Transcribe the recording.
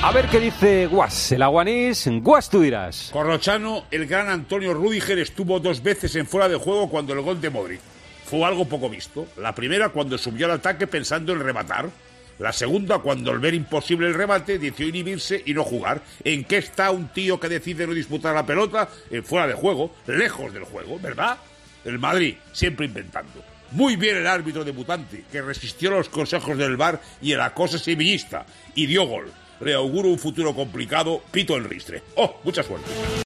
A ver qué dice Guas, el aguanís. Guas, tú dirás. Corrochano, el gran Antonio Rudiger estuvo dos veces en fuera de juego cuando el gol de Modric. Fue algo poco visto. La primera cuando subió al ataque pensando en rematar. La segunda cuando al ver imposible el remate decidió inhibirse y no jugar. ¿En qué está un tío que decide no disputar la pelota? En fuera de juego, lejos del juego, ¿verdad? El Madrid, siempre inventando. Muy bien el árbitro debutante, que resistió los consejos del VAR y el acoso sevillista, y dio gol. Le auguro un futuro complicado, pito el ristre. ¡Oh, mucha suerte!